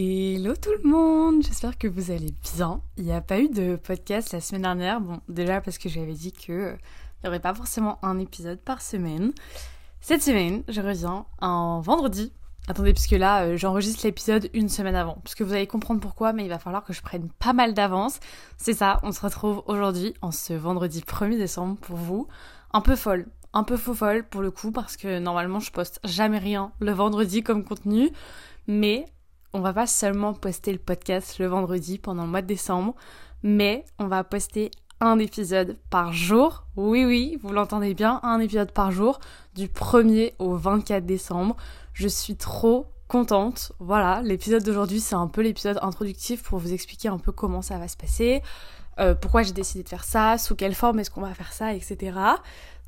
Hello tout le monde, j'espère que vous allez bien. Il n'y a pas eu de podcast la semaine dernière, bon déjà parce que j'avais dit que n'y aurait pas forcément un épisode par semaine. Cette semaine, je reviens un vendredi. Attendez, puisque là, euh, j'enregistre l'épisode une semaine avant. Parce que vous allez comprendre pourquoi, mais il va falloir que je prenne pas mal d'avance. C'est ça, on se retrouve aujourd'hui, en ce vendredi 1er décembre, pour vous. Un peu folle, un peu faux folle pour le coup, parce que normalement, je poste jamais rien le vendredi comme contenu. Mais on va pas seulement poster le podcast le vendredi pendant le mois de décembre, mais on va poster un épisode par jour. Oui, oui, vous l'entendez bien, un épisode par jour du 1er au 24 décembre. Je suis trop contente. Voilà, l'épisode d'aujourd'hui, c'est un peu l'épisode introductif pour vous expliquer un peu comment ça va se passer, euh, pourquoi j'ai décidé de faire ça, sous quelle forme est-ce qu'on va faire ça, etc.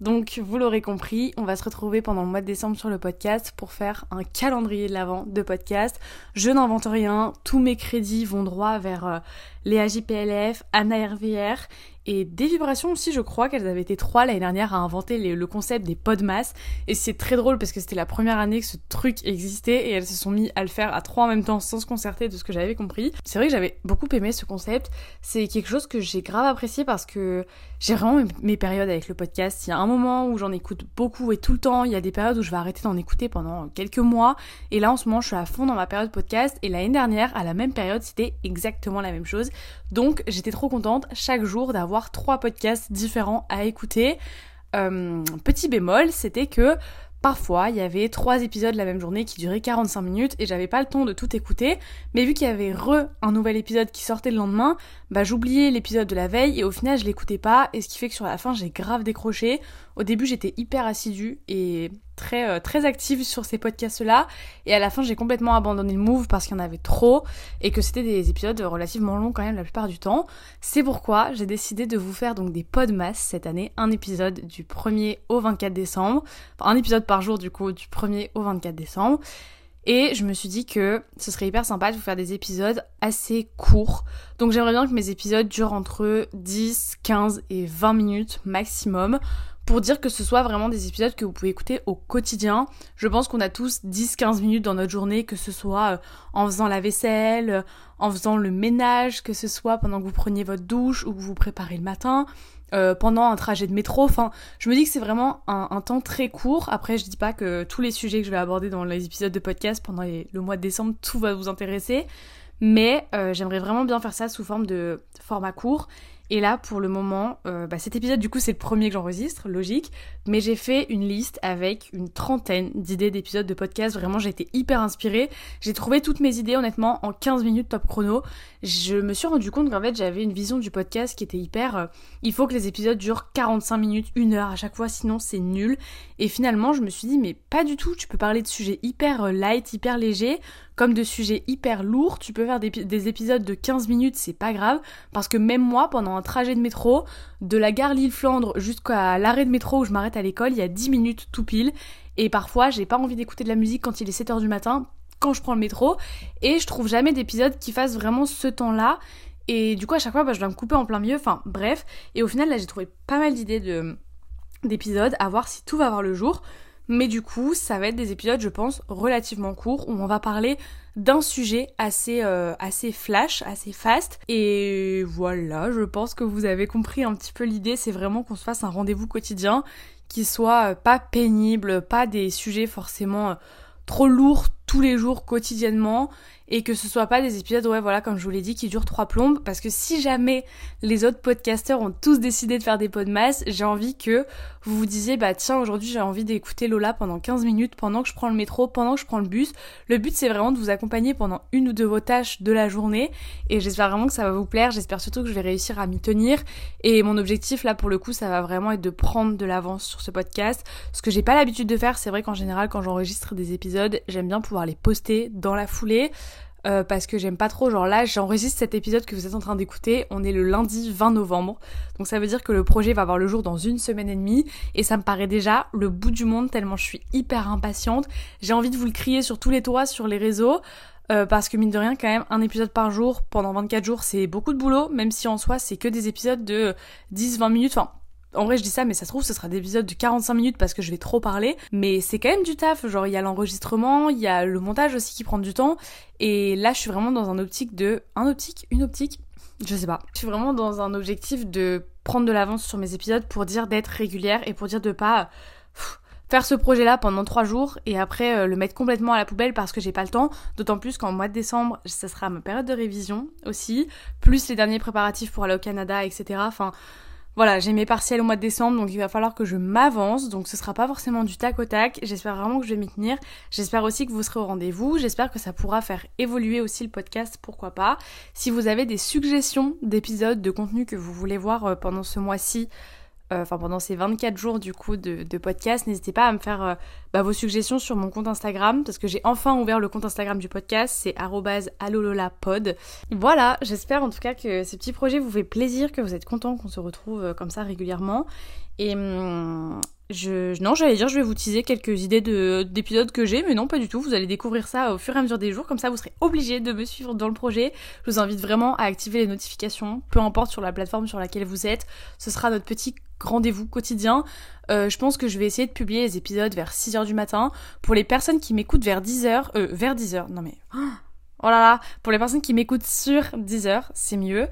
Donc, vous l'aurez compris, on va se retrouver pendant le mois de décembre sur le podcast pour faire un calendrier de l'avant de podcast. Je n'invente rien, tous mes crédits vont droit vers euh, les AJPLF, Anna RVR et des vibrations aussi, je crois qu'elles avaient été trois l'année dernière à inventer le concept des podmas. Et c'est très drôle parce que c'était la première année que ce truc existait et elles se sont mis à le faire à trois en même temps sans se concerter de ce que j'avais compris. C'est vrai que j'avais beaucoup aimé ce concept. C'est quelque chose que j'ai grave apprécié parce que j'ai vraiment mes périodes avec le podcast. Il y a un moment où j'en écoute beaucoup et tout le temps. Il y a des périodes où je vais arrêter d'en écouter pendant quelques mois. Et là, en ce moment, je suis à fond dans ma période podcast. Et l'année dernière, à la même période, c'était exactement la même chose. Donc, j'étais trop contente chaque jour d'avoir trois podcasts différents à écouter. Euh, petit bémol, c'était que Parfois, il y avait trois épisodes la même journée qui duraient 45 minutes et j'avais pas le temps de tout écouter. Mais vu qu'il y avait re un nouvel épisode qui sortait le lendemain, bah j'oubliais l'épisode de la veille et au final je l'écoutais pas et ce qui fait que sur la fin j'ai grave décroché. Au début j'étais hyper assidue et très euh, très active sur ces podcasts là et à la fin j'ai complètement abandonné le move parce qu'il y en avait trop et que c'était des épisodes relativement longs quand même la plupart du temps. C'est pourquoi j'ai décidé de vous faire donc des podmas cette année, un épisode du 1er au 24 décembre, enfin un épisode par jour du coup du 1er au 24 décembre. Et je me suis dit que ce serait hyper sympa de vous faire des épisodes assez courts. Donc j'aimerais bien que mes épisodes durent entre 10, 15 et 20 minutes maximum pour dire que ce soit vraiment des épisodes que vous pouvez écouter au quotidien. Je pense qu'on a tous 10-15 minutes dans notre journée, que ce soit euh, en faisant la vaisselle, euh, en faisant le ménage, que ce soit pendant que vous preniez votre douche ou que vous vous préparez le matin. Euh, pendant un trajet de métro. Enfin, je me dis que c'est vraiment un, temps très court. Après, je dis pas que tous les sujets que je vais aborder dans les épisodes de podcast pendant le mois de décembre, tout va vous intéresser. Mais j'aimerais vraiment bien faire ça sous forme de format court. Et là, pour le moment, euh, bah, cet épisode, du coup, c'est le premier que j'enregistre, logique. Mais j'ai fait une liste avec une trentaine d'idées d'épisodes de podcast. Vraiment, j'ai été hyper inspirée. J'ai trouvé toutes mes idées, honnêtement, en 15 minutes top chrono. Je me suis rendu compte qu'en fait, j'avais une vision du podcast qui était hyper... Euh, il faut que les épisodes durent 45 minutes, une heure à chaque fois, sinon c'est nul. Et finalement, je me suis dit, mais pas du tout. Tu peux parler de sujets hyper euh, light, hyper légers comme de sujets hyper lourds. Tu peux faire des, épisodes de 15 minutes, c'est pas grave. Parce que même moi, pendant un trajet de métro, de la gare Lille-Flandre jusqu'à l'arrêt de métro où je m'arrête à l'école, il y a 10 minutes tout pile. Et parfois, j'ai pas envie d'écouter de la musique quand il est 7h du matin, quand je prends le métro. Et je trouve jamais d'épisode qui fasse vraiment ce temps-là. Et du coup, à chaque fois, bah, je dois me couper en plein milieu. Enfin, bref. Et au final, là, j'ai trouvé pas mal d'idées de d'épisodes, à voir si tout va voir le jour. Mais du coup, ça va être des épisodes, je pense, relativement courts où on va parler d'un sujet assez, euh, assez flash, assez fast. Et voilà, je pense que vous avez compris un petit peu l'idée. C'est vraiment qu'on se fasse un rendez-vous quotidien qui soit euh, pas pénible, pas des sujets forcément euh, trop lourds tous les jours quotidiennement et que ce soit pas des épisodes, ouais, voilà, comme je vous l'ai dit, qui durent trois plombes, parce que si jamais les autres podcasteurs ont tous décidé de faire des podmas, j'ai envie que vous vous disiez, bah tiens, aujourd'hui j'ai envie d'écouter Lola pendant 15 minutes, pendant que je prends le métro, pendant que je prends le bus. Le but c'est vraiment de vous accompagner pendant une ou deux vos tâches de la journée, et j'espère vraiment que ça va vous plaire, j'espère surtout que je vais réussir à m'y tenir, et mon objectif là pour le coup, ça va vraiment être de prendre de l'avance sur ce podcast, ce que j'ai pas l'habitude de faire, c'est vrai qu'en général quand j'enregistre des épisodes, j'aime bien pouvoir les poster dans la foulée. Euh, parce que j'aime pas trop. Genre là, j'enregistre cet épisode que vous êtes en train d'écouter. On est le lundi 20 novembre. Donc ça veut dire que le projet va voir le jour dans une semaine et demie. Et ça me paraît déjà le bout du monde tellement je suis hyper impatiente. J'ai envie de vous le crier sur tous les toits, sur les réseaux. Euh, parce que mine de rien, quand même, un épisode par jour pendant 24 jours, c'est beaucoup de boulot, même si en soi, c'est que des épisodes de 10-20 minutes. Enfin, En vrai, je dis ça, mais ça se trouve, ce sera des épisodes de 45 minutes parce que je vais trop parler. Mais c'est quand même du taf. Genre, il y a l'enregistrement, il y a le montage aussi qui prend du temps. Et là, je suis vraiment dans un optique de. Un optique Une optique Je sais pas. Je suis vraiment dans un objectif de prendre de l'avance sur mes épisodes pour dire d'être régulière et pour dire de pas faire ce projet-là pendant trois jours et après euh, le mettre complètement à la poubelle parce que j'ai pas le temps. D'autant plus qu'en mois de décembre, ça sera ma période de révision aussi, plus les derniers préparatifs pour aller au Canada, etc. Enfin, voilà, j'ai mes partiels au mois de décembre, donc il va falloir que je m'avance. Donc ce sera pas forcément du tac au tac. J'espère vraiment que je vais m'y tenir. J'espère aussi que vous serez au rendez-vous. J'espère que ça pourra faire évoluer aussi le podcast, pourquoi pas. Si vous avez des suggestions d'épisodes, de contenu que vous voulez voir euh, pendant ce mois-ci, enfin pendant ces 24 jours du coup de, podcast, n'hésitez pas à me faire euh, bah, vos suggestions sur mon compte Instagram parce que j'ai enfin ouvert le compte Instagram du podcast, c'est alololapod. Voilà, j'espère en tout cas que ce petit projet vous fait plaisir, que vous êtes content qu'on se retrouve euh, comme ça régulièrement. Et hum, je, non, j'allais dire, je vais vous teaser quelques idées d'épisodes que j'ai, mais non, pas du tout. Vous allez découvrir ça au fur et à mesure des jours, comme ça vous serez obligé de me suivre dans le projet. Je vous invite vraiment à activer les notifications, peu importe sur la plateforme sur laquelle vous êtes. Ce sera notre petit rendez-vous quotidien. Euh, je pense que je vais essayer de publier les épisodes vers 6h du matin. Pour les personnes qui m'écoutent vers 10h, euh, vers 10h, non mais... Oh là là, pour les personnes qui m'écoutent sur 10h, c'est mieux.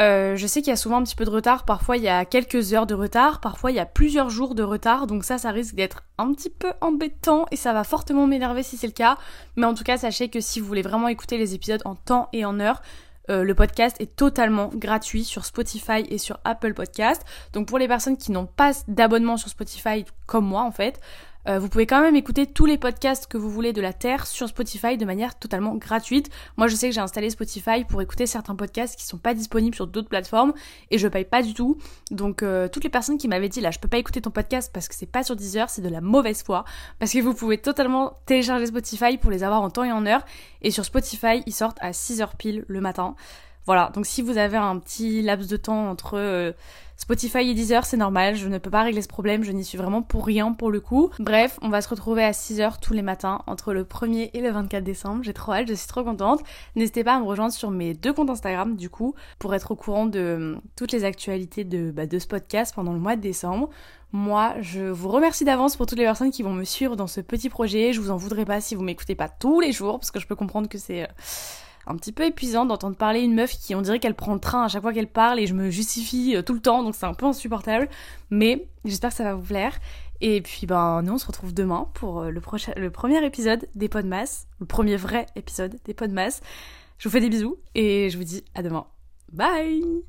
Euh, je sais qu'il y a souvent un petit peu de retard, parfois il y a quelques heures de retard, parfois il y a plusieurs jours de retard, donc ça, ça risque d'être un petit peu embêtant et ça va fortement m'énerver si c'est le cas. Mais en tout cas, sachez que si vous voulez vraiment écouter les épisodes en temps et en heure, euh, le podcast est totalement gratuit sur Spotify et sur Apple Podcast. Donc pour les personnes qui n'ont pas d'abonnement sur Spotify comme moi en fait, euh, vous pouvez quand même écouter tous les podcasts que vous voulez de la Terre sur Spotify de manière totalement gratuite. Moi, je sais que j'ai installé Spotify pour écouter certains podcasts qui sont pas disponibles sur d'autres plateformes et je paye pas du tout. Donc, euh, toutes les personnes qui m'avaient dit là, je peux pas écouter ton podcast parce que c'est pas sur Deezer, c'est de la mauvaise foi. Parce que vous pouvez totalement télécharger Spotify pour les avoir en temps et en heure. Et sur Spotify, ils sortent à 6h pile le matin. Voilà, donc si vous avez un petit laps de temps entre euh, Spotify et Deezer, c'est normal, je ne peux pas régler ce problème, je n'y suis vraiment pour rien pour le coup. Bref, on va se retrouver à 6h tous les matins entre le 1er et le 24 décembre, j'ai trop hâte, je suis trop contente. N'hésitez pas à me rejoindre sur mes deux comptes Instagram du coup, pour être au courant de euh, toutes les actualités de, bah, de ce podcast pendant le mois de décembre. Moi, je vous remercie d'avance pour toutes les personnes qui vont me suivre dans ce petit projet. Je vous en voudrais pas si vous m'écoutez pas tous les jours, parce que je peux comprendre que c'est... Un petit peu épuisant d'entendre parler une meuf qui on dirait qu'elle prend le train à chaque fois qu'elle parle et je me justifie euh, tout le temps donc c'est un peu insupportable. Mais j'espère que ça va vous plaire. Et puis ben nous on se retrouve demain pour euh, le, prochain, le premier épisode des Podmas le premier vrai épisode des Podmas je vous fais des bisous et je vous dis à demain. Bye